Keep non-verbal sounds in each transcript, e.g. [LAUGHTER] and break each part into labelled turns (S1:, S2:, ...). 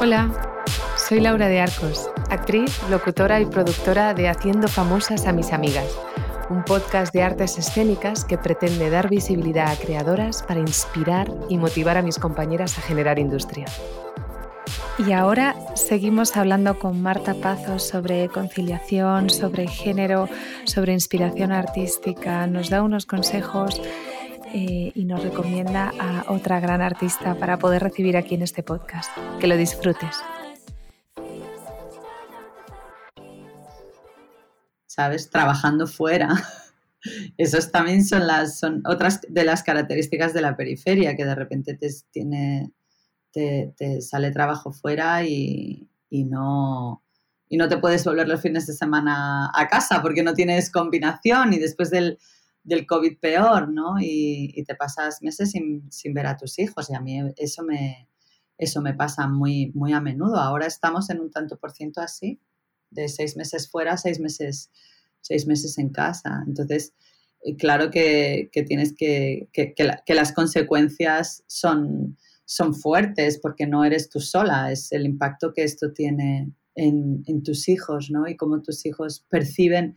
S1: Hola, soy Laura de Arcos, actriz, locutora y productora de Haciendo Famosas a mis amigas, un podcast de artes escénicas que pretende dar visibilidad a creadoras para inspirar y motivar a mis compañeras a generar industria. Y ahora seguimos hablando con Marta Pazos sobre conciliación, sobre género, sobre inspiración artística. Nos da unos consejos eh, y nos recomienda a otra gran artista para poder recibir aquí en este podcast. Que lo disfrutes.
S2: ¿Sabes? Trabajando fuera. Esas también son, las, son otras de las características de la periferia, que de repente te, tiene, te, sale trabajo fuera y, no, y no te puedes volver los fines de semana a casa porque no tienes combinación y después del, del COVID peor, ¿no? Y, te pasas meses sin, ver a tus hijos y a mí eso me, eso me pasa muy, muy a menudo. Ahora estamos en un tanto por ciento así, de seis meses fuera, seis meses, seis meses en casa. Entonces, eh, claro que, tienes que, que, las consecuencias son, son fuertes porque no eres tú sola, es el impacto que esto tiene en, en tus hijos, ¿no? Y cómo tus hijos perciben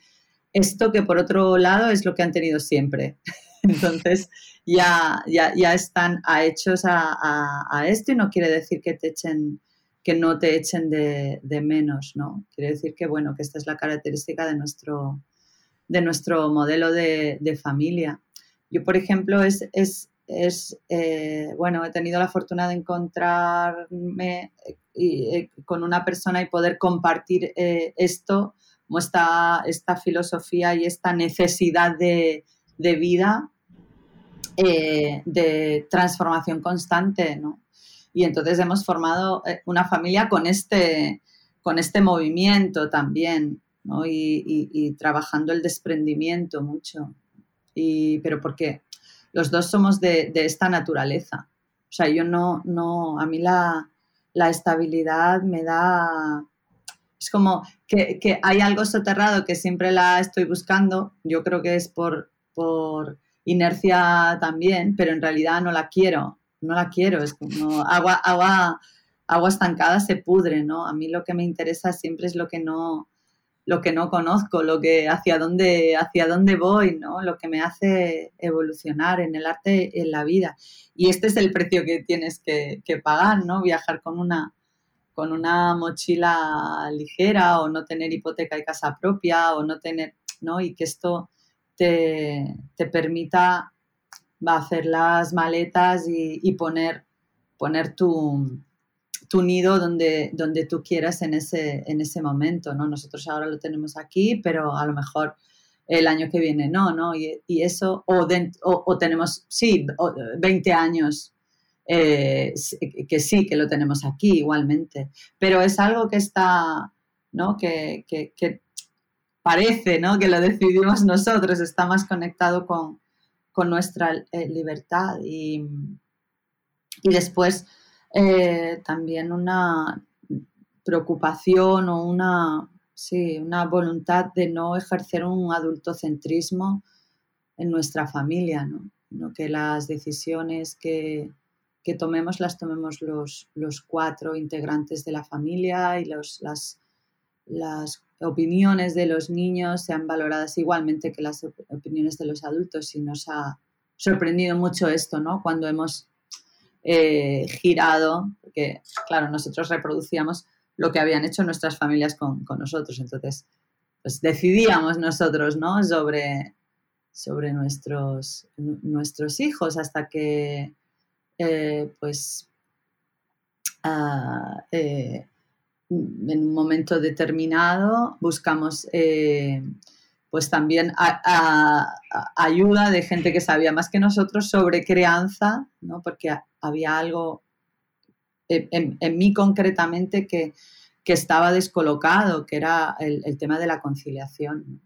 S2: esto que por otro lado es lo que han tenido siempre. [LAUGHS] Entonces ya, ya, ya están hechos a, esto y no quiere decir que te echen que no te echen de, menos, ¿no? Quiere decir que, bueno, que esta es la característica de nuestro, de nuestro modelo de, familia. Yo, por ejemplo, es, es, es eh, bueno, he tenido la fortuna de encontrarme eh, eh, con una persona y poder compartir esto esta, esta filosofía y esta necesidad de, vida eh, de transformación constante, ¿no? Y entonces hemos formado una familia con este, con este movimiento también, ¿no? y, trabajando el desprendimiento mucho. Y, pero porque los dos somos de, esta naturaleza. O sea, yo no, no, a mí la, la estabilidad me da es como que, hay algo soterrado que siempre la estoy buscando, yo creo que es por, por inercia también, pero en realidad no la quiero, no la quiero, es como agua, agua, agua estancada se pudre, ¿no? A mí lo que me interesa siempre es lo que no, lo que no conozco, lo que hacia dónde, hacia dónde voy, ¿no? Lo que me hace evolucionar en el arte, en la vida. Y este es el precio que tienes que, que pagar, ¿no? Viajar con una, con una mochila ligera o no tener hipoteca y casa propia o no tener, ¿no? Y que esto te, permita hacer las maletas y, poner, poner tu, tu nido donde, donde tú quieras en ese, en ese momento, ¿no? Nosotros ahora lo tenemos aquí, pero a lo mejor el año que viene no, ¿no? Y, eso, o, o, tenemos, sí, 20 años eh, que sí, que lo tenemos aquí igualmente, pero es algo que está, ¿no? Que, parece, ¿no? Que lo decidimos nosotros, está más conectado con, nuestra eh, libertad y, y después eh, también una preocupación o una, sí, una voluntad de no ejercer un adultocentrismo en nuestra familia, ¿no? que las decisiones que, que tomemos las tomemos los, los cuatro integrantes de la familia y las, las opiniones de los niños sean valoradas igualmente que las opiniones de los adultos y nos ha sorprendido mucho esto, ¿no? Cuando hemos eh, girado, porque claro, nosotros reproducíamos lo que habían hecho nuestras familias con, con nosotros, entonces pues decidíamos nosotros, ¿no? Sobre, sobre nuestros, nuestros hijos hasta que eh, pues ah, eh, en un momento determinado buscamos pues también ayuda de gente que sabía más que nosotros sobre crianza, ¿no? porque había algo en, mí concretamente que, estaba descolocado, que era el, tema de la conciliación.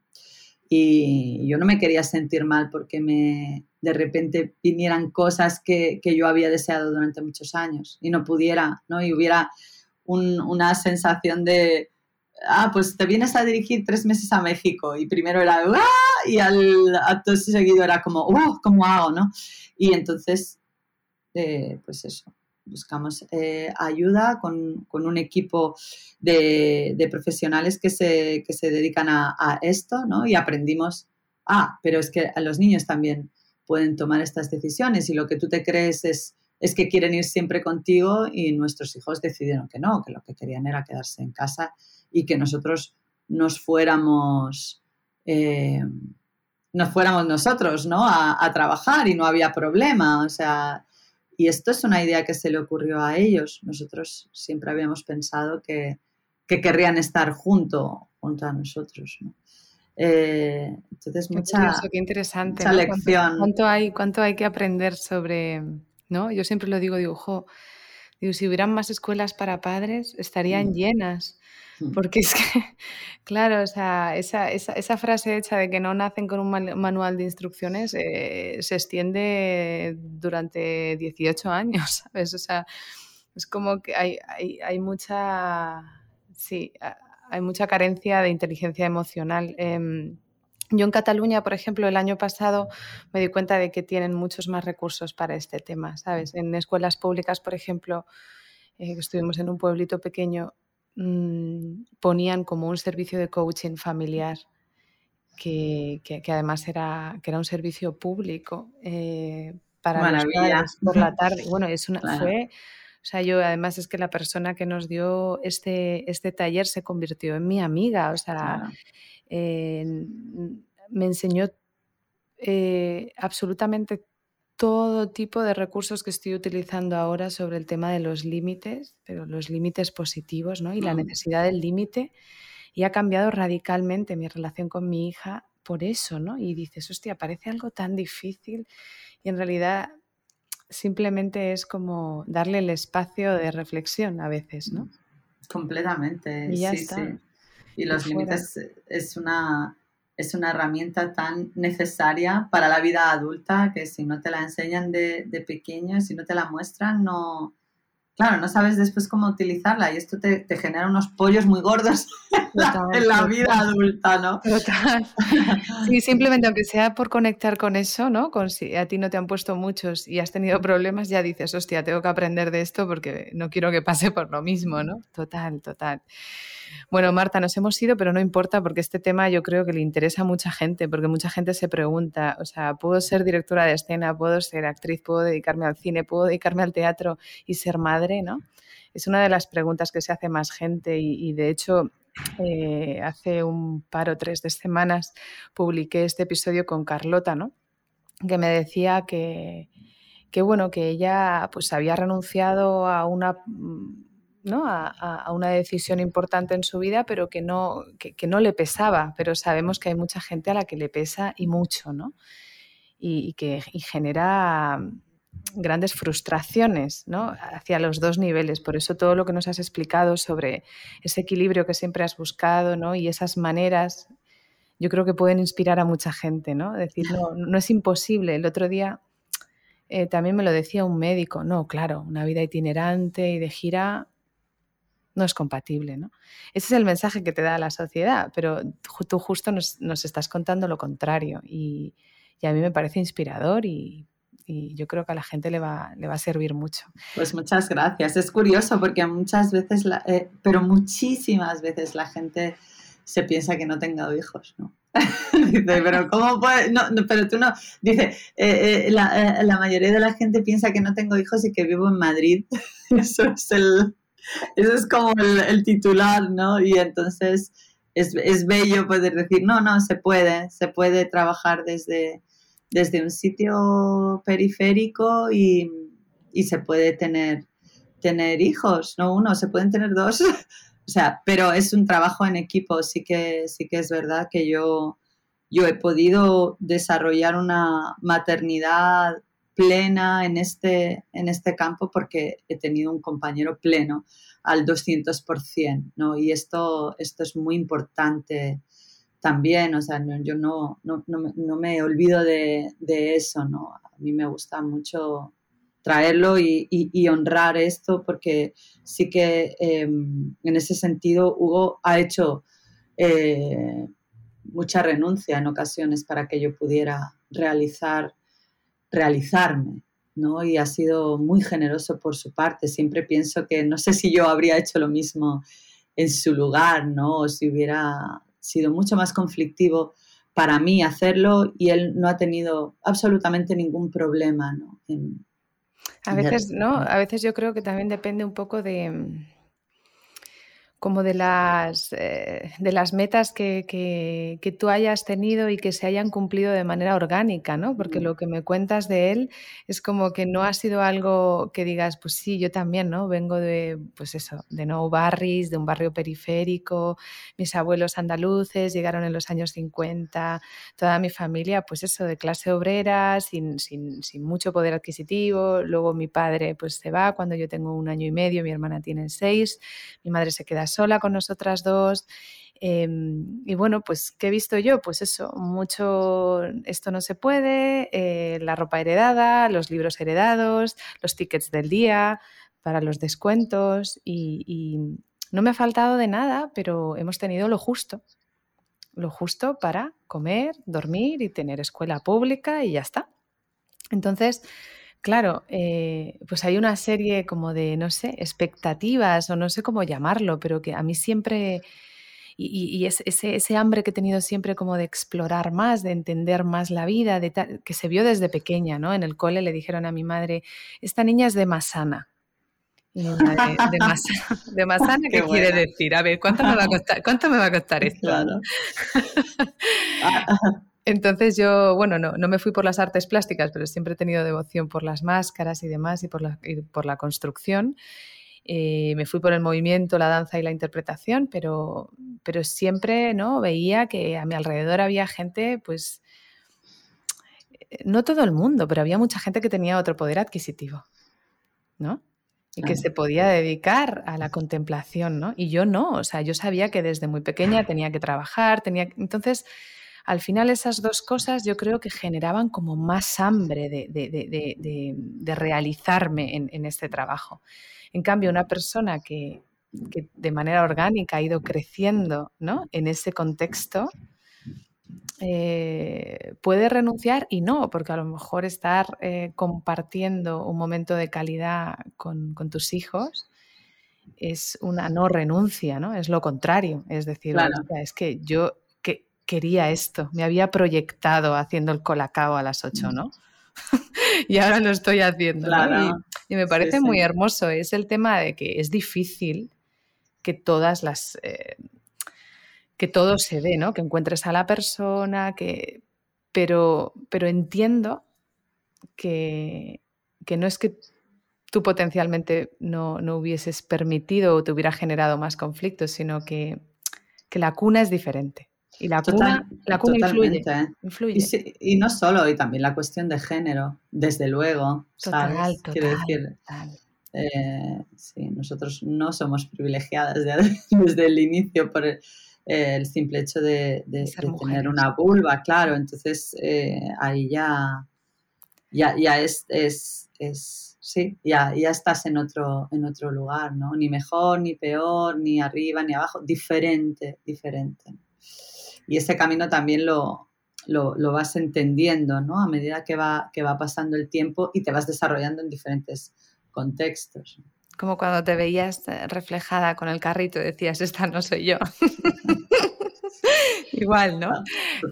S2: Y yo no me quería sentir mal porque me, de repente vinieran cosas que, yo había deseado durante muchos años y no pudiera, ¿no? Y hubiera una sensación de, ah, pues te vienes a dirigir tres meses a México. Y primero era, ¡ah! Y al acto seguido era como, ¡oh! ¿Cómo hago? ¿no? Y entonces, eh, pues eso, buscamos eh, ayuda con, un equipo de, profesionales que se, se dedican a, esto, ¿no? Y aprendimos, ah, pero es que los niños también pueden tomar estas decisiones y lo que tú te crees es es que quieren ir siempre contigo y nuestros hijos decidieron que no, que lo que querían era quedarse en casa y que nosotros nos fuéramos, eh, nos fuéramos nosotros, ¿no? A, trabajar y no había problema, o sea, y esto es una idea que se le ocurrió a ellos. Nosotros siempre habíamos pensado que, querrían estar junto, junto a nosotros, ¿no? Eh, entonces, mucha,
S1: interesante,
S2: lección.
S1: ¿Cuánto, hay, ¿Cuánto hay que aprender sobre, ¿no? Yo siempre lo digo, digo, digo, si hubieran más escuelas para padres, estarían mm. llenas. [LAUGHS] Porque es que, claro, o sea, esa, esa, frase hecha de que no nacen con un manual de instrucciones eh, se extiende durante 18 años, [LAUGHS] ¿sabes? O sea, es como que hay, hay, hay mucha, sí, hay mucha carencia de inteligencia emocional. Em, yo en Cataluña, por ejemplo, el año pasado me di cuenta de que tienen muchos más recursos para este tema, ¿sabes? En escuelas públicas, por ejemplo, eh, estuvimos en un pueblito pequeño, mm, ponían como un servicio de coaching familiar que, además era, que era un servicio público eh, para los padres por la [LAUGHS] tarde. Bueno, es una, fue... O sea, yo además es que la persona que nos dio este, este taller se convirtió en mi amiga. O sea, me enseñó eh, absolutamente todo tipo de recursos que estoy utilizando ahora sobre el tema de los límites, pero los límites positivos, ¿no? Y la mm. necesidad del límite. Y ha cambiado radicalmente mi relación con mi hija por eso, ¿no? Y dices, hostia, parece algo tan difícil y en realidad simplemente es como darle el espacio de reflexión a veces, ¿no?
S2: Completamente. Y ya está. Sí. Y los límites es una, es una herramienta tan necesaria para la vida adulta que si no te la enseñan de, de pequeño, si no te la muestran, no, claro, no sabes después cómo utilizarla y esto te, genera unos pollos muy gordos [LAUGHS] en la vida adulta, ¿no?
S1: Total. [LAUGHS] Sí, simplemente aunque sea por conectar con eso, ¿no? Con si a ti no te han puesto muchos y has tenido problemas, ya dices, hostia, tengo que aprender de esto porque no quiero que pase por lo mismo, ¿no? Total, total. Bueno, Marta, nos hemos ido, pero no importa porque este tema yo creo que le interesa a mucha gente, porque mucha gente se pregunta, o sea, ¿puedo ser directora de escena, puedo ser actriz, puedo dedicarme al cine, puedo dedicarme al teatro y ser madre, ¿no? Es una de las preguntas que se hace más gente y, de hecho eh, hace un par o tres de semanas publiqué este episodio con Carlota, ¿no? Que me decía que, que bueno, que ella pues había renunciado a una ¿no? A, una decisión importante en su vida, pero que no, que, no le pesaba. Pero sabemos que hay mucha gente a la que le pesa y mucho, ¿no? Y, que genera grandes frustraciones ¿no? hacia los dos niveles. Por eso todo lo que nos has explicado sobre ese equilibrio que siempre has buscado ¿no? y esas maneras, yo creo que pueden inspirar a mucha gente. ¿no? Decir, [LAUGHS] no, no es imposible. El otro día eh, también me lo decía un médico, no, claro, una vida itinerante y de gira no es compatible, ¿no? Ese es el mensaje que te da la sociedad, pero tú justo nos, estás contando lo contrario y, a mí me parece inspirador y, yo creo que a la gente le va, le va a servir mucho.
S2: Pues muchas gracias. Es curioso porque muchas veces, eh, pero muchísimas veces la gente se piensa que no tengo hijos, ¿no? [LAUGHS] dice, pero ¿cómo puede? No, pero tú no. Dice, eh, eh, la, la, mayoría de la gente piensa que no tengo hijos y que vivo en Madrid. [LAUGHS] Eso es el, eso es como el, titular, ¿no? Y entonces es, bello poder decir, no, no, se puede, se puede trabajar desde, desde un sitio periférico y, se puede tener, tener hijos, no uno, se pueden tener dos. [LAUGHS] o sea, pero es un trabajo en equipo, sí que, sí que es verdad que yo, yo he podido desarrollar una maternidad plena en este, en este campo porque he tenido un compañero pleno al 200%, ¿no? Y esto, esto es muy importante también, o sea, yo no, no, no, me olvido de, de, eso, ¿no? A mí me gusta mucho traerlo y, honrar esto, porque sí que em, en ese sentido Hugo ha hecho eh, mucha renuncia en ocasiones para que yo pudiera realizar, realizarme. ¿no? Y ha sido muy generoso por su parte. Siempre pienso que no sé si yo habría hecho lo mismo en su lugar, ¿no? O si hubiera sido mucho más conflictivo para mí hacerlo y él no ha tenido absolutamente ningún problema, ¿no?
S1: a veces, ¿no? A veces yo creo que también depende un poco de como de las, eh, de las metas que, que, tú hayas tenido y que se hayan cumplido de manera orgánica, ¿no? Porque lo que me cuentas de él es como que no ha sido algo que digas, pues sí, yo también, ¿no? Vengo de, pues eso, de No Barris, de un barrio periférico, mis abuelos andaluces llegaron en los años 50, toda mi familia, pues eso, de clase obrera, sin, sin, sin mucho poder adquisitivo, luego mi padre pues se va cuando yo tengo un año y medio, mi hermana tiene seis, mi madre se queda sola con nosotras dos. Em, y bueno, pues, ¿qué he visto yo? Pues eso, mucho, esto no se puede, eh, la ropa heredada, los libros heredados, los tickets del día para los descuentos y, no me ha faltado de nada, pero hemos tenido lo justo, lo justo para comer, dormir y tener escuela pública y ya está. Entonces, Claro, eh, pues hay una serie como de, no sé, expectativas o no sé cómo llamarlo, pero que a mí siempre, y, ese, hambre que he tenido siempre como de explorar más, de entender más la vida, de que se vio desde pequeña, ¿no? En el cole le dijeron a mi madre, esta niña es de Masana. De, [LAUGHS] de, Masana, [LAUGHS] ¿qué, quiere decir? A ver, ¿cuánto me va a costar, cuánto me va a costar [LAUGHS] esto? Claro. Entonces yo, bueno, no, no me fui por las artes plásticas, pero siempre he tenido devoción por las máscaras y demás y por la, por la construcción. Eh, me fui por el movimiento, la danza y la interpretación, pero, pero siempre ¿no? veía que a mi alrededor había gente, pues, no todo el mundo, pero había mucha gente que tenía otro poder adquisitivo, ¿no? Y que se podía dedicar a la contemplación, ¿no? Y yo no, o sea, yo sabía que desde muy pequeña tenía que trabajar, tenía... Entonces, al final esas dos cosas yo creo que generaban como más hambre de, realizarme en, este trabajo. En cambio, una persona que, de manera orgánica ha ido creciendo ¿no? en ese contexto, eh, puede renunciar y no, porque a lo mejor estar eh, compartiendo un momento de calidad con, tus hijos es una no renuncia, ¿no? Es lo contrario. Es decir, es que yo quería esto, me había proyectado haciendo el colacao a las 8, ¿no? [LAUGHS] y ahora lo estoy haciendo. Y, me parece muy hermoso. Es el tema de que es difícil que todas las. Eh, que todo se dé, ¿no? Que encuentres a la persona, que. Pero, pero entiendo que, que no es que tú potencialmente no, no, hubieses permitido o te hubiera generado más conflictos, sino que, que la cuna es diferente. Y la cuna, la cuna influye.
S2: Y, no solo, y también la cuestión de género, desde luego. Total, Quiero decir, eh, sí, nosotros no somos privilegiadas [LAUGHS] desde el inicio por el, simple hecho de, tener una vulva, claro. Entonces eh, ahí ya, ya, ya es, es, es, sí, ya, ya estás en otro, en otro lugar, ¿no? Ni mejor, ni peor, ni arriba, ni abajo, diferente, diferente y ese camino también lo, lo, vas entendiendo, ¿no? A medida que va, que va pasando el tiempo y te vas desarrollando en diferentes contextos.
S1: Como cuando te veías reflejada con el carrito y decías, esta no soy yo. [LAUGHS] Igual, ¿no? Ah,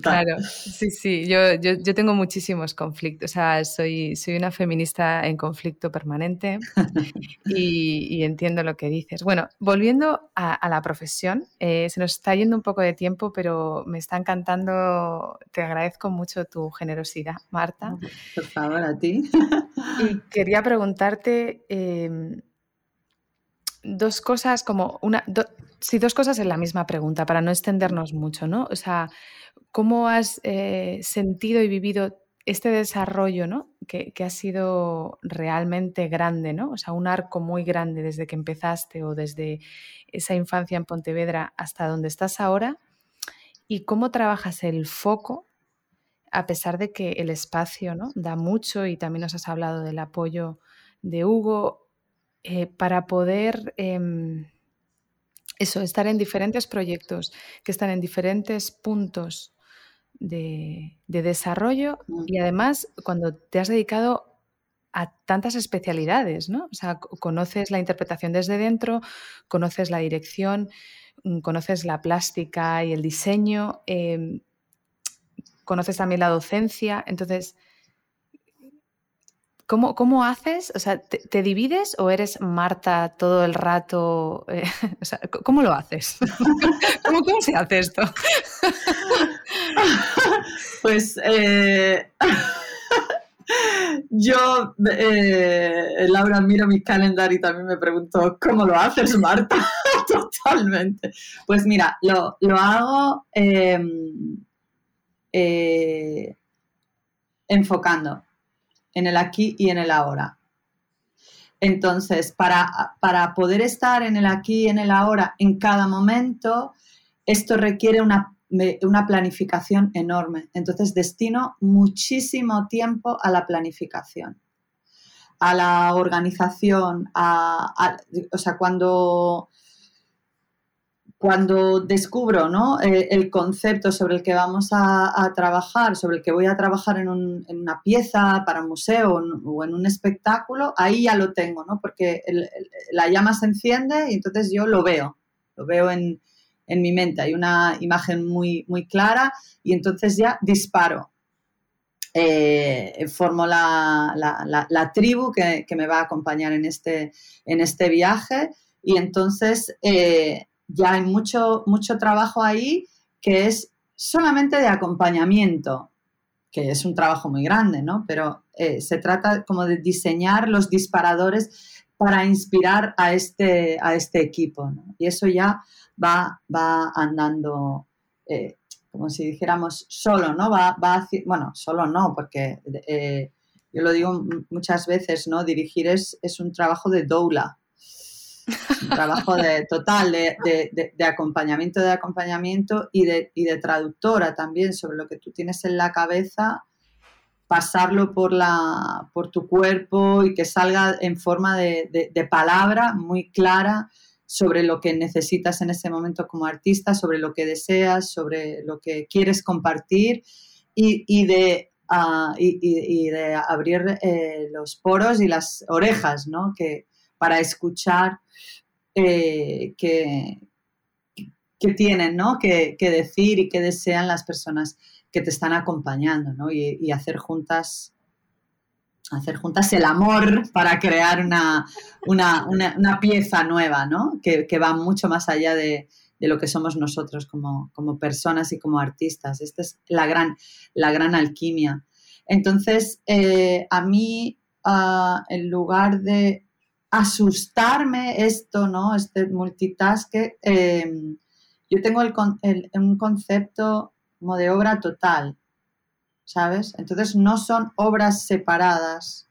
S1: claro, sí, sí, yo, yo, tengo muchísimos conflictos, o sea, soy, soy una feminista en conflicto permanente [LAUGHS] y, entiendo lo que dices. Bueno, volviendo a, la profesión, eh, se nos está yendo un poco de tiempo, pero me está encantando, te agradezco mucho tu generosidad, Marta.
S2: Por favor, a ti.
S1: Y quería preguntarte... Em, dos cosas como una, sí, dos cosas en la misma pregunta para no extendernos mucho, ¿no? O sea, ¿cómo has eh, sentido y vivido este desarrollo, ¿no? Que, ha sido realmente grande, ¿no? O sea, un arco muy grande desde que empezaste o desde esa infancia en Pontevedra hasta donde estás ahora. ¿Y cómo trabajas el foco a pesar de que el espacio ¿no? da mucho y también nos has hablado del apoyo de Hugo, eh, para poder em, eso, estar en diferentes proyectos que están en diferentes puntos de, desarrollo y además cuando te has dedicado a tantas especialidades, ¿no? O sea, conoces la interpretación desde dentro, conoces la dirección, mm, conoces la plástica y el diseño, em, conoces también la docencia, entonces ¿Cómo, haces? O sea, ¿te, divides o eres Marta todo el rato? Eh, [LAUGHS] o sea, ¿Cómo lo haces? [LAUGHS] ¿Cómo, se hace esto? [LAUGHS]
S2: pues eh, yo, eh, Laura, miro mi calendario y también me pregunto, ¿cómo lo haces, Marta? Totalmente. Pues mira, lo, hago em, enfocando en el aquí y en el ahora. Entonces, para, para poder estar en el aquí y en el ahora en cada momento, esto requiere una, una planificación enorme. Entonces, destino muchísimo tiempo a la planificación, a la organización, a, o sea, cuando cuando descubro. Eh, el concepto sobre el que vamos a, trabajar, sobre el que voy a trabajar en, una pieza para museo o en un espectáculo, ahí ya lo tengo, ¿no? porque la llama se enciende y entonces yo lo veo, lo veo en, mi mente, hay una imagen muy, clara y entonces ya disparo. Eh, formo la, tribu que, me va a acompañar en este, este viaje y entonces eh, ya hay mucho, mucho trabajo ahí que es solamente de acompañamiento, que es un trabajo muy grande, ¿no? Pero eh, se trata como de diseñar los disparadores para inspirar a este, a este equipo. Y eso ya va, va andando, eh, como si dijéramos, solo, ¿no? Va, va bueno, solo no, porque eh, yo lo digo muchas veces, ¿no? Dirigir es, es un trabajo de doula, un trabajo de, total de, acompañamiento, de acompañamiento y de, y de traductora también sobre lo que tú tienes en la cabeza, pasarlo por, la, por tu cuerpo y que salga en forma de, palabra muy clara sobre lo que necesitas en ese momento como artista, sobre lo que deseas, sobre lo que quieres compartir y, de, ah, y, de abrir eh, los poros y las orejas, ¿no? Que, para escuchar eh, qué, tienen ¿no? que, decir y qué desean las personas que te están acompañando ¿no? y, hacer juntas hacer juntas el amor para crear una, una, pieza nueva, ¿no? Que, va mucho más allá de, lo que somos nosotros como, como, personas y como artistas. Esta es la gran, la gran alquimia. Entonces, eh, a mí, ah, en lugar de asustarme esto, ¿no? Este multitask, em, yo tengo un concepto como de obra total, ¿sabes? Entonces no son obras separadas,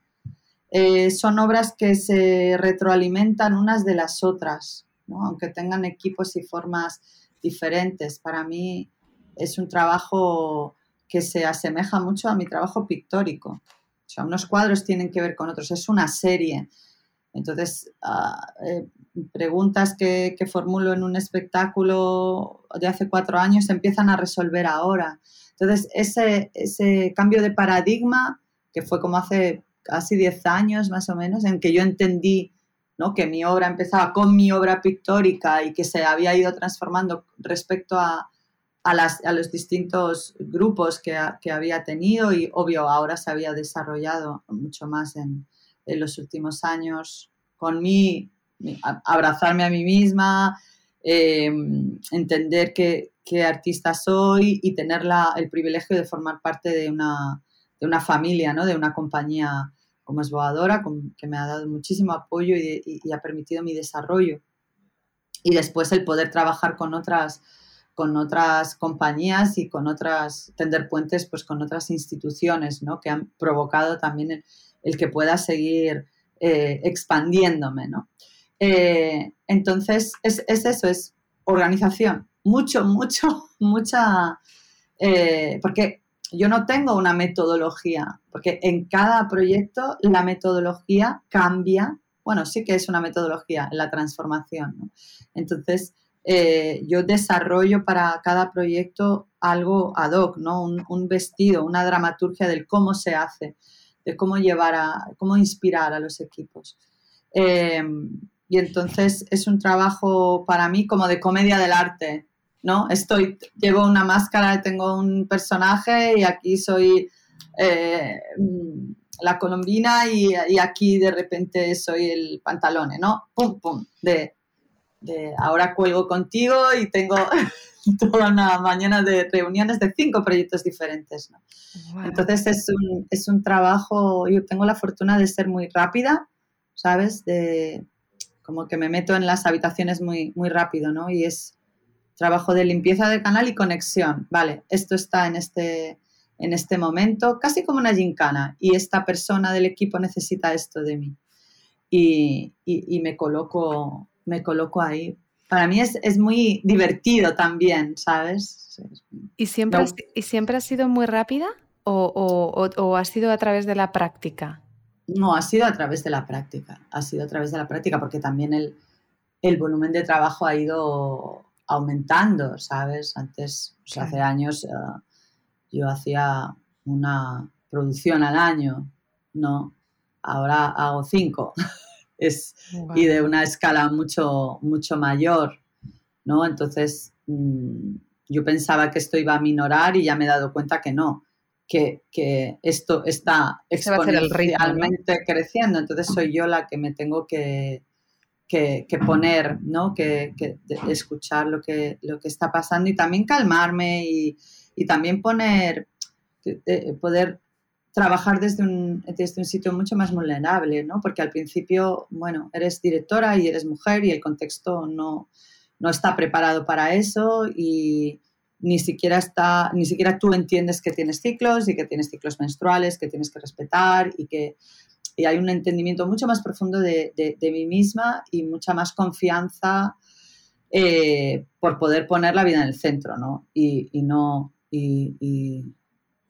S2: eh, son obras que se retroalimentan unas de las otras. Aunque tengan equipos y formas diferentes. Para mí es un trabajo que se asemeja mucho a mi trabajo pictórico. O sea, unos cuadros tienen que ver con otros, es una serie. Entonces, ah, eh, preguntas que, formulo en un espectáculo de hace cuatro años se empiezan a resolver ahora. Entonces, ese, ese cambio de paradigma, que fue como hace casi diez años más o menos, en que yo entendí ¿no? que mi obra empezaba con mi obra pictórica y que se había ido transformando respecto a, a, los distintos grupos que, que, había tenido y obvio ahora se había desarrollado mucho más en, en los últimos años con mí, abrazarme a mí misma, eh, entender qué, artista soy y tener el privilegio de formar parte de una, de una familia, ¿no? de una compañía como es Boadora, que me ha dado muchísimo apoyo y, ha permitido mi desarrollo. Y después el poder trabajar con otras, con otras compañías y con otras, tender puentes pues con otras instituciones, ¿no? Que han provocado también el, el que pueda seguir eh, expandiéndome, ¿no? Eh, entonces, es, eso, es organización. Mucho, mucho, [LAUGHS] mucha... Eh, porque yo no tengo una metodología, porque en cada proyecto la metodología cambia. Bueno, sí que es una metodología la transformación. Entonces, yo desarrollo para cada proyecto algo ad hoc, ¿no? Un, vestido, una dramaturgia del cómo se hace, de cómo llevar a, cómo inspirar a los equipos. Eh, y entonces es un trabajo para mí como de comedia del arte, ¿no? Estoy, llevo una máscara, tengo un personaje y aquí soy eh, la colombina y, aquí de repente soy el pantalone, ¿no? Pum, pum, de ahora cuelgo contigo y tengo [LAUGHS] [LAUGHS] toda una mañana de reuniones de cinco proyectos diferentes. Entonces es un, es un trabajo, yo tengo la fortuna de ser muy rápida, ¿sabes? De, como que me meto en las habitaciones muy, muy rápido, ¿no? Y es trabajo de limpieza del canal y conexión. Vale, esto está en este, en este momento, casi como una gincana, y esta persona del equipo necesita esto de mí. Y, y, y me coloco me coloco ahí. Para mí es, es muy divertido también, ¿sabes?
S1: ¿Y siempre, has, ¿y siempre ha sido muy rápida o, o, o, ha sido a través de la práctica?
S2: No, ha sido a través de la práctica. Ha sido a través de la práctica porque también el, el volumen de trabajo ha ido aumentando, ¿sabes? Antes, hace años, uh, yo hacía una producción al año, ¿no? Ahora hago cinco. [LAUGHS] es, y de una escala mucho, mucho mayor, ¿no? Entonces, mm, yo pensaba que esto iba a minorar y ya me he dado cuenta que no, que, que esto está exponencialmente creciendo, entonces soy yo la que me tengo que, que, que poner, ¿no? Que, escuchar lo que, lo que está pasando y también calmarme y, y también poner, poder trabajar desde un, desde un sitio mucho más vulnerable, ¿no? Porque al principio, bueno, eres directora y eres mujer y el contexto no, no está preparado para eso y ni siquiera, está, ni siquiera tú entiendes que tienes ciclos y que tienes ciclos menstruales, que tienes que respetar y que y hay un entendimiento mucho más profundo de, de, mí misma y mucha más confianza eh, por poder poner la vida en el centro, ¿no? Y, y no... y,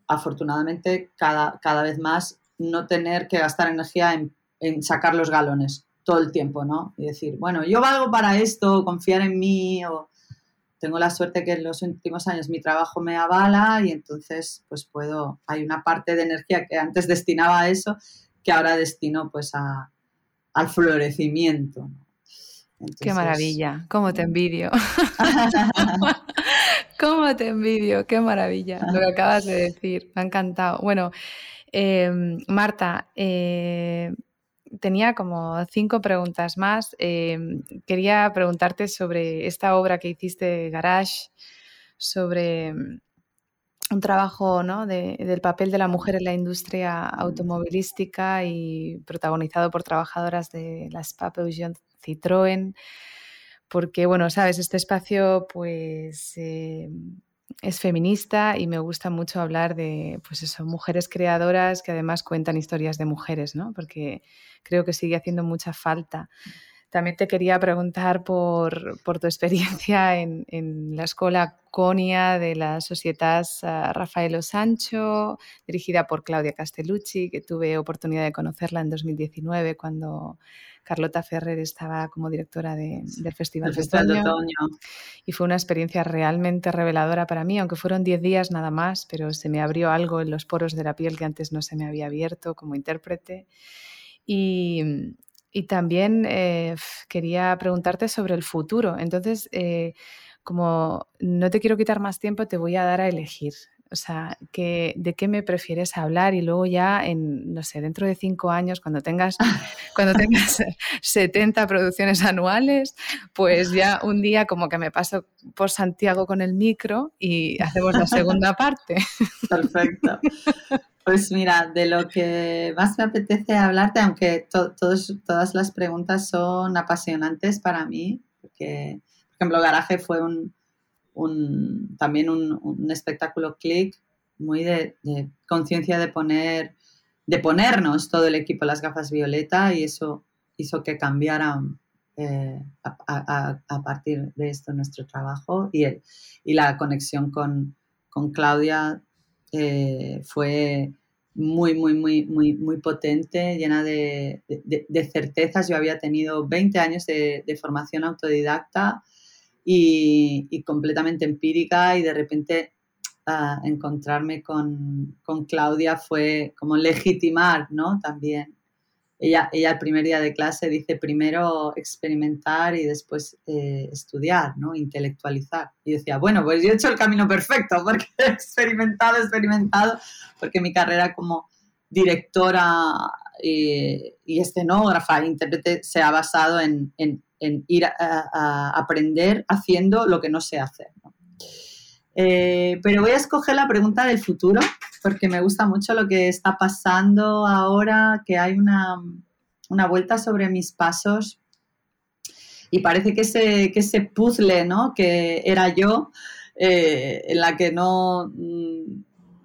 S2: afortunadamente cada, cada vez más no tener que gastar energía en, en, sacar los galones todo el tiempo, ¿no? Y decir, bueno, yo valgo para esto, confiar en mí, o tengo la suerte que en los últimos años mi trabajo me avala y entonces pues puedo, hay una parte de energía que antes destinaba a eso, que ahora destino pues a, al florecimiento.
S1: Qué maravilla, cómo te envidio. [LAUGHS] [LAUGHS] cómo te envidio, qué maravilla lo que acabas de [LAUGHS] decir, me ha encantado. Bueno, em, Marta, eh, tenía como cinco preguntas más. Em, quería preguntarte sobre esta obra que hiciste, Garage, sobre em, un trabajo ¿no? del papel de la mujer en la industria automovilística y protagonizado por trabajadoras de las Papeusion Citroën, porque, bueno, sabes, este espacio pues eh, es feminista y me gusta mucho hablar de, pues mujeres creadoras que además cuentan historias de mujeres, ¿no? Porque creo que sigue haciendo mucha falta. También te quería preguntar por, tu experiencia [LAUGHS] en, la escuela Conia de la Sociedad Rafaelo Sancho, dirigida por Claudia Castellucci, que tuve oportunidad de conocerla en 2019 cuando Carlota Ferrer estaba como directora del Festival, de, Otoño, Y fue una experiencia realmente reveladora para mí, aunque fueron 10 días nada más, pero se me abrió algo en los poros de la piel que antes no se me había abierto como intérprete. Y, y también eh, quería preguntarte sobre el futuro. Entonces, eh, como no te quiero quitar más tiempo, te voy a dar a elegir. O sea, que, ¿de qué me prefieres hablar? Y luego ya, en, no sé, dentro de cinco años, cuando tengas, [LAUGHS] cuando tengas [LAUGHS] 70 producciones anuales, pues ya [LAUGHS] un día como que me paso por Santiago con el micro y hacemos la segunda parte.
S2: Perfecto. Pues mira, de lo que más me apetece hablarte, aunque todas las preguntas son apasionantes para mí, porque, por ejemplo, Garaje fue un, también un, espectáculo click muy de, conciencia de poner, de ponernos todo el equipo las gafas violeta y eso hizo que cambiaran eh, a, partir de esto nuestro trabajo y, y la conexión con, con Claudia eh, fue muy, muy, muy, muy, muy potente, llena de, certezas. Yo había tenido 20 años de, formación autodidacta y, completamente empírica y de repente ah, encontrarme con, con, Claudia fue como [LAUGHS] legitimar, ¿no? También ella, ella el primer día de clase dice primero experimentar y después eh, estudiar, ¿no? intelectualizar. Y decía, bueno, pues yo he hecho el camino perfecto porque [LAUGHS] he experimentado, experimentado, porque mi carrera como directora eh, y escenógrafa, intérprete, se ha basado en, ir a, aprender haciendo lo que no sé hacer. Eh, pero voy a escoger la pregunta del futuro porque me gusta mucho lo que está pasando ahora, que hay una, vuelta sobre mis pasos y parece que ese, que ese puzzle ¿no? que era yo, eh, en la que no mm,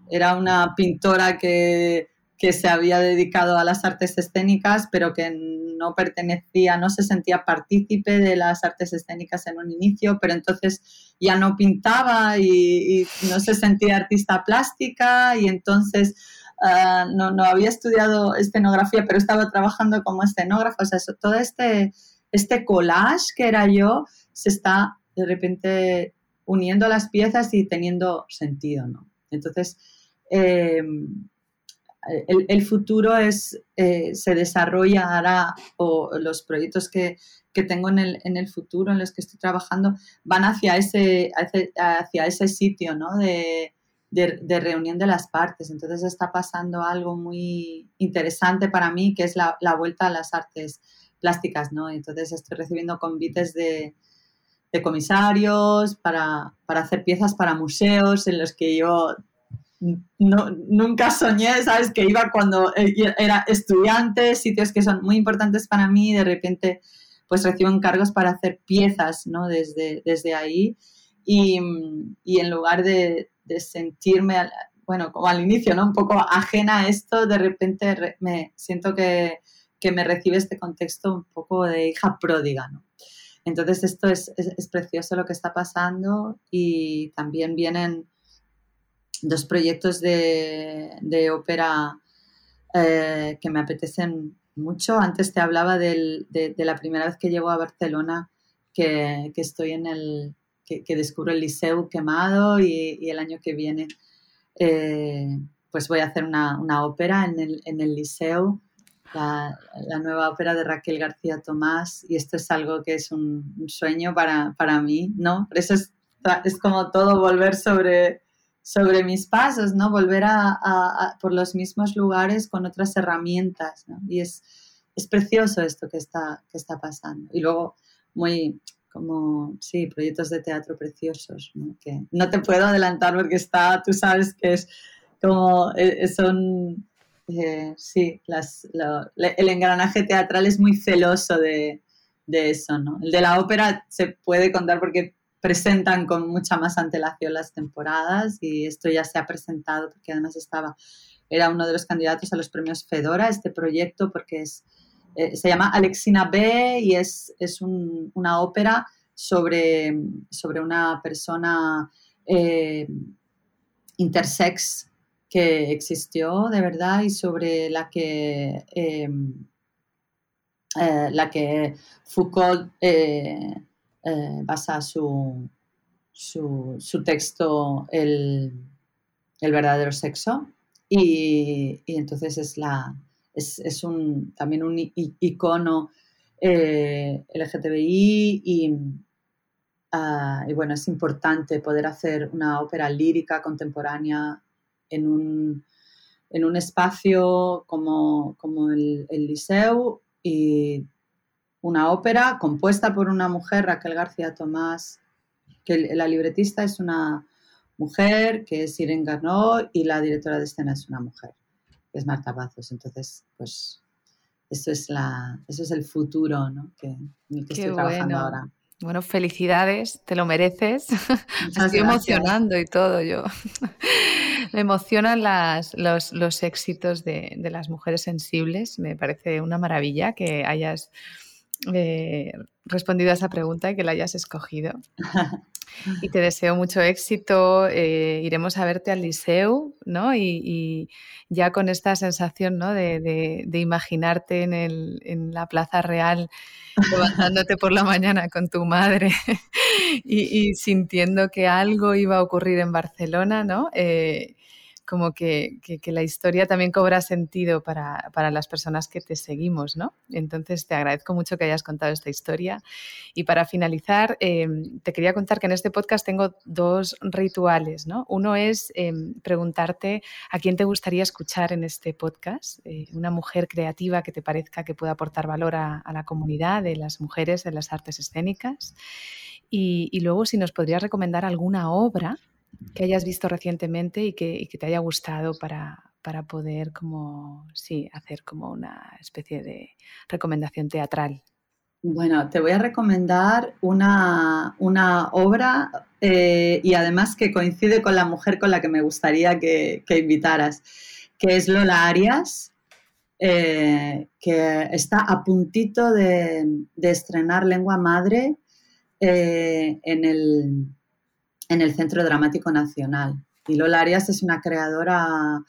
S2: era una pintora que que se había dedicado a las artes escénicas, pero que no pertenecía, no se sentía partícipe de las artes escénicas en un inicio, pero entonces ya no pintaba y, no se sentía artista plástica y entonces ah, no, no, había estudiado escenografía, pero estaba trabajando como escenógrafo. O sea, todo este, este collage que era yo se está de repente uniendo las piezas y teniendo sentido, ¿no? Entonces, eh, el, futuro es, eh, se desarrollará o los proyectos que, tengo en el, futuro, en los que estoy trabajando, van hacia ese, hacia ese sitio ¿no? de, reunión de las partes. Entonces está pasando algo muy interesante para mí, que es la, vuelta a las artes plásticas. ¿no? Entonces estoy recibiendo convites de, comisarios para, para hacer piezas para museos en los que yo no, nunca soñé, ¿sabes? Que iba cuando eh, era estudiante, sitios que son muy importantes para mí y de repente pues recibo encargos para hacer piezas, ¿no? Desde, desde ahí y, en lugar de, sentirme, bueno, como al inicio, ¿no? Un poco ajena a esto, de repente me siento que, me recibe este contexto un poco de hija pródiga, ¿no? Entonces esto es, es precioso lo que está pasando y también vienen dos proyectos de, ópera eh, que me apetecen mucho. Antes te hablaba de, la primera vez que llego a Barcelona, que, estoy en el, que, descubro el Liceu quemado y, el año que viene eh, pues voy a hacer una, ópera en el, en el Liceu. La, nueva ópera de Raquel García Tomás y esto es algo que es un, sueño para, mí, ¿no? Por eso es, es como todo volver sobre, sobre mis pasos, ¿no? Volver a, por los mismos lugares con otras herramientas, ¿no? Y es, es precioso esto que está, que está pasando. Y luego, muy, como, sí, proyectos de teatro preciosos, ¿no? Que no te puedo adelantar porque está, tú sabes que es como, eh, son, eh, sí, las, el engranaje teatral es muy celoso de, de eso, ¿no? El de la ópera se puede contar porque presentan con mucha más antelación las temporadas y esto ya se ha presentado porque además estaba, era uno de los candidatos a los premios Fedora, este proyecto, porque es, eh, se llama Alexina B y es, es una ópera sobre, sobre una persona eh, intersex que existió de verdad y sobre la que, eh, la que Foucault eh, basa su, su, texto el, el, verdadero sexo. Y, entonces es, la, es, un, también un icono eh, LGTBI ah, y, bueno, es importante poder hacer una ópera lírica contemporánea en un, en un espacio como, como el, el Liceu una ópera compuesta por una mujer, Raquel García Tomás, que la libretista es una mujer, que es Irene Garnot, y la directora de escena es una mujer, que es Marta Bazos. Entonces, pues eso es, la, eso es el futuro ¿no? que, en el que estoy trabajando ahora.
S1: Bueno, felicidades, te lo mereces. Me [LAUGHS] estoy emocionando y todo yo. [LAUGHS] Me emocionan las, los, los, éxitos de, de, las mujeres sensibles. Me parece una maravilla que hayas eh, respondido a esa pregunta y que la hayas escogido. [LAUGHS] Y te deseo mucho éxito. Eh, iremos a verte al liceo, ¿no? Y, ya con esta sensación, ¿no? De, imaginarte en, el, en, la Plaza Real, [LAUGHS] levantándote por la mañana con tu madre [LAUGHS] y, sintiendo que algo iba a ocurrir en Barcelona, ¿no? Eh, como que, la historia también cobra sentido para, las personas que te seguimos, ¿no? Entonces te agradezco mucho que hayas contado esta historia. Y para finalizar, em, te quería contar que en este podcast tengo dos rituales, ¿no? Uno es em, preguntarte a quién te gustaría escuchar en este podcast, eh, una mujer creativa que te parezca que pueda aportar valor a, la comunidad de las mujeres de las artes escénicas. Y, y luego si nos podrías recomendar alguna obra que hayas visto recientemente y que, te haya gustado para, poder como, sí, hacer como una especie de recomendación teatral.
S2: Bueno, te voy a recomendar una, obra eh, y además que coincide con la mujer con la que me gustaría que, invitaras, que es Lola Arias, eh, que está a puntito de, estrenar Lengua Madre eh, en el en el Centro Dramático Nacional. Y Lola Arias es una creadora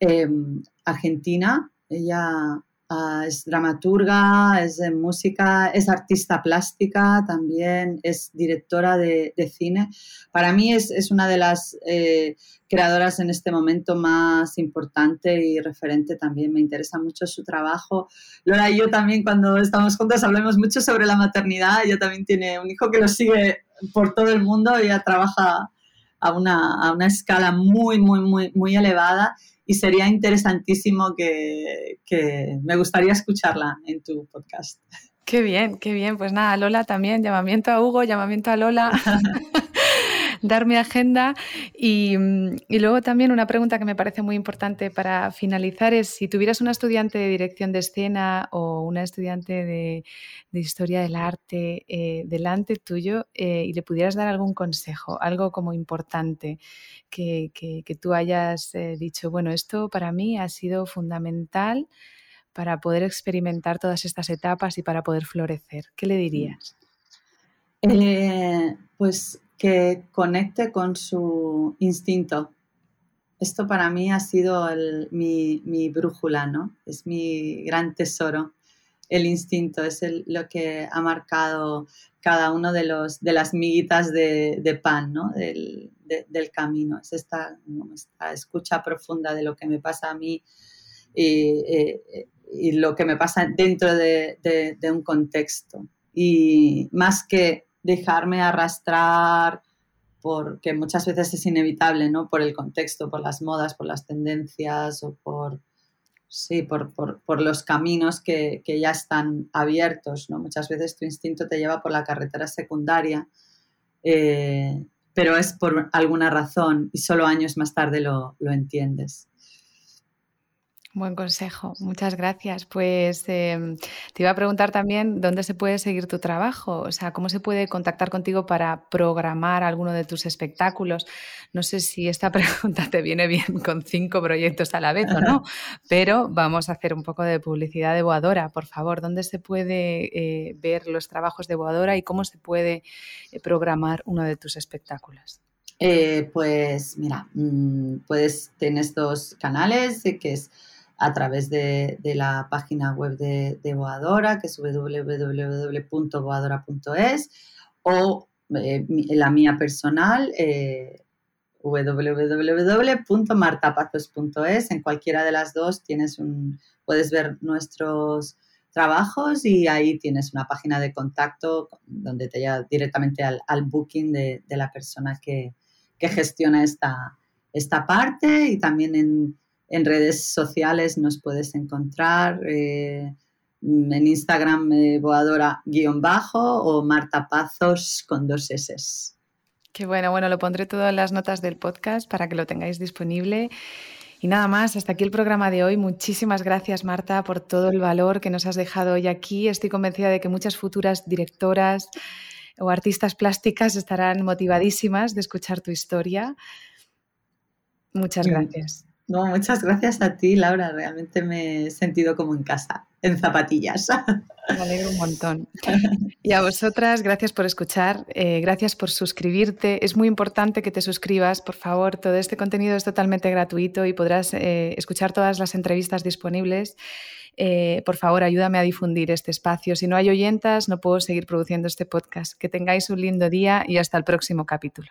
S2: em, argentina. Ella ah, es dramaturga, es de música, es artista plástica también, es directora de, cine. Para mí es, una de las eh, creadoras en este momento más importante y referente también. Me interesa mucho su trabajo. Lola y yo también cuando estamos juntas hablamos mucho sobre la maternidad. Ella también tiene un hijo que lo sigue por todo el mundo, ella trabaja a una, escala muy, muy, muy, muy elevada y sería interesantísimo que, que, me gustaría escucharla en tu podcast.
S1: Qué bien, qué bien. Pues nada, Lola también, llamamiento a Hugo, llamamiento a Lola. [LAUGHS] dar mi agenda. Mm, y, luego también una pregunta que me parece muy importante para finalizar es si tuvieras una estudiante de dirección de escena o una estudiante de, historia del arte eh, delante tuyo eh, y le pudieras dar algún consejo, algo como importante que, tú hayas eh, dicho, bueno, esto para mí ha sido fundamental para poder experimentar todas estas etapas y para poder florecer. ¿Qué le dirías?
S2: pues que conecte con su instinto. Esto para mí ha sido mi, brújula, ¿no? Es mi gran tesoro. El instinto es lo que ha marcado cada uno de, los, de las miguitas de, pan, ¿no? Del, camino. Es esta, escucha profunda de lo que me pasa a mí y, y lo que me pasa dentro de, de un contexto. Y más que dejarme arrastrar porque muchas veces es inevitable, ¿no? Por el contexto, por las modas, por las tendencias o por, sí, por, los caminos que, ya están abiertos, ¿no? Muchas veces tu instinto te lleva por la carretera secundaria, eh, pero es por alguna razón y solo años más tarde lo, lo entiendes.
S1: Buen consejo, muchas gracias. Pues em, te iba a preguntar también dónde se puede seguir tu trabajo, o sea, cómo se puede contactar contigo para programar alguno de tus espectáculos. No sé si esta [LAUGHS] pregunta te viene bien con cinco proyectos a la vez o no, pero vamos a hacer un poco de publicidad de Boadora, por favor. ¿Dónde se puede eh, ver los trabajos de Boadora y cómo se puede eh, programar uno de tus espectáculos?
S2: Eh, pues mira, mm, puedes, tienes dos canales, que es a través de, la página web de, Boadora, que es www.boadora.es, o eh, la mía personal, eh, www.martapazos.es. En cualquiera de las dos tienes un, puedes ver nuestros trabajos y ahí tienes una página de contacto donde te lleva directamente al, booking de, la persona que, gestiona esta, esta parte y también en, en redes sociales nos puedes encontrar eh, en Instagram eh, boadora-bajo o Marta Pazos con dos S.
S1: Qué bueno, bueno, lo pondré todo en las notas del podcast para que lo tengáis disponible. Y nada más, hasta aquí el programa de hoy. Muchísimas gracias, Marta, por todo el valor que nos has dejado hoy aquí. Estoy convencida de que muchas futuras directoras o artistas plásticas estarán motivadísimas de escuchar tu historia. Muchas gracias.
S2: No, muchas gracias a ti, Laura. Realmente me he sentido como en casa, en zapatillas.
S1: Me alegro un montón. Y a vosotras, gracias por escuchar, eh, gracias por suscribirte. Es muy importante que te suscribas, por favor. Todo este contenido es totalmente gratuito y podrás eh, escuchar todas las entrevistas disponibles. Eh, por favor, ayúdame a difundir este espacio. Si no hay oyentas, no puedo seguir produciendo este podcast. Que tengáis un lindo día y hasta el próximo capítulo.